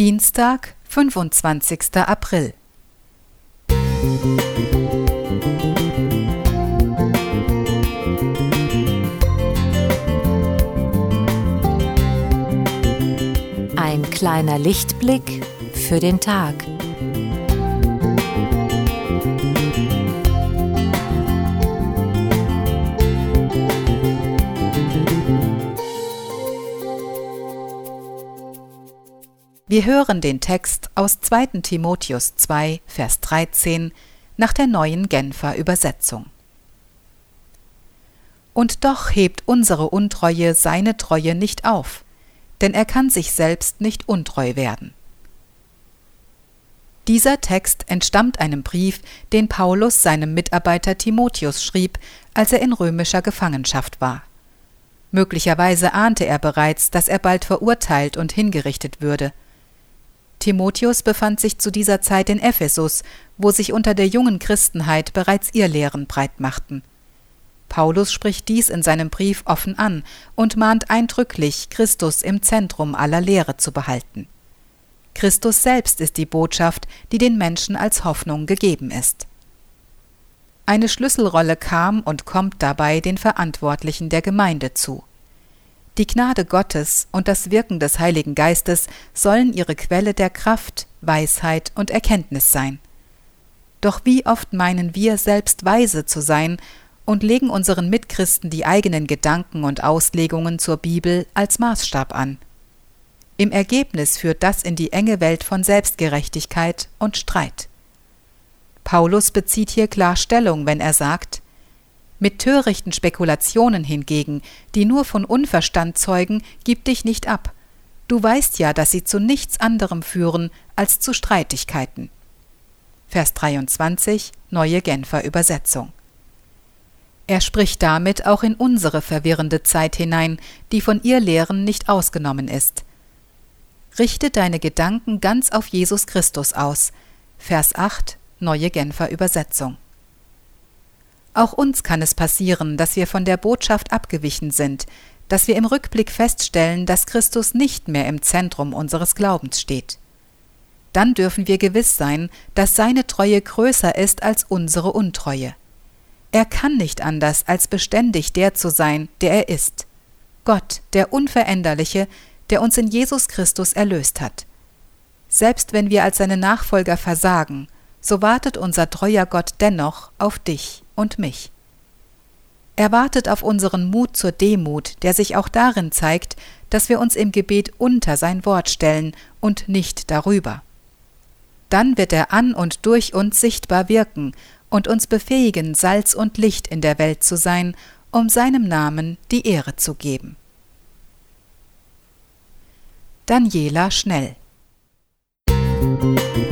Dienstag, 25. April. Ein kleiner Lichtblick für den Tag. Wir hören den Text aus 2. Timotheus 2, Vers 13 nach der neuen Genfer Übersetzung. Und doch hebt unsere Untreue seine Treue nicht auf, denn er kann sich selbst nicht untreu werden. Dieser Text entstammt einem Brief, den Paulus seinem Mitarbeiter Timotheus schrieb, als er in römischer Gefangenschaft war. Möglicherweise ahnte er bereits, dass er bald verurteilt und hingerichtet würde – Timotheus befand sich zu dieser Zeit in Ephesus, wo sich unter der jungen Christenheit bereits Irrlehren breit machten. Paulus spricht dies in seinem Brief offen an und mahnt eindrücklich, Christus im Zentrum aller Lehre zu behalten. Christus selbst ist die Botschaft, die den Menschen als Hoffnung gegeben ist. Eine Schlüsselrolle kam und kommt dabei den Verantwortlichen der Gemeinde zu. Die Gnade Gottes und das Wirken des Heiligen Geistes sollen ihre Quelle der Kraft, Weisheit und Erkenntnis sein. Doch wie oft meinen wir selbst weise zu sein und legen unseren Mitchristen die eigenen Gedanken und Auslegungen zur Bibel als Maßstab an. Im Ergebnis führt das in die enge Welt von Selbstgerechtigkeit und Streit. Paulus bezieht hier klar Stellung, wenn er sagt, mit törichten Spekulationen hingegen, die nur von Unverstand zeugen, gib dich nicht ab. Du weißt ja, dass sie zu nichts anderem führen als zu Streitigkeiten. Vers 23, neue Genfer Übersetzung. Er spricht damit auch in unsere verwirrende Zeit hinein, die von ihr Lehren nicht ausgenommen ist. Richte deine Gedanken ganz auf Jesus Christus aus. Vers 8, neue Genfer Übersetzung. Auch uns kann es passieren, dass wir von der Botschaft abgewichen sind, dass wir im Rückblick feststellen, dass Christus nicht mehr im Zentrum unseres Glaubens steht. Dann dürfen wir gewiss sein, dass seine Treue größer ist als unsere Untreue. Er kann nicht anders, als beständig der zu sein, der er ist. Gott, der Unveränderliche, der uns in Jesus Christus erlöst hat. Selbst wenn wir als seine Nachfolger versagen, so wartet unser treuer Gott dennoch auf dich und mich. Er wartet auf unseren Mut zur Demut, der sich auch darin zeigt, dass wir uns im Gebet unter sein Wort stellen und nicht darüber. Dann wird er an und durch uns sichtbar wirken und uns befähigen, Salz und Licht in der Welt zu sein, um seinem Namen die Ehre zu geben. Daniela Schnell Musik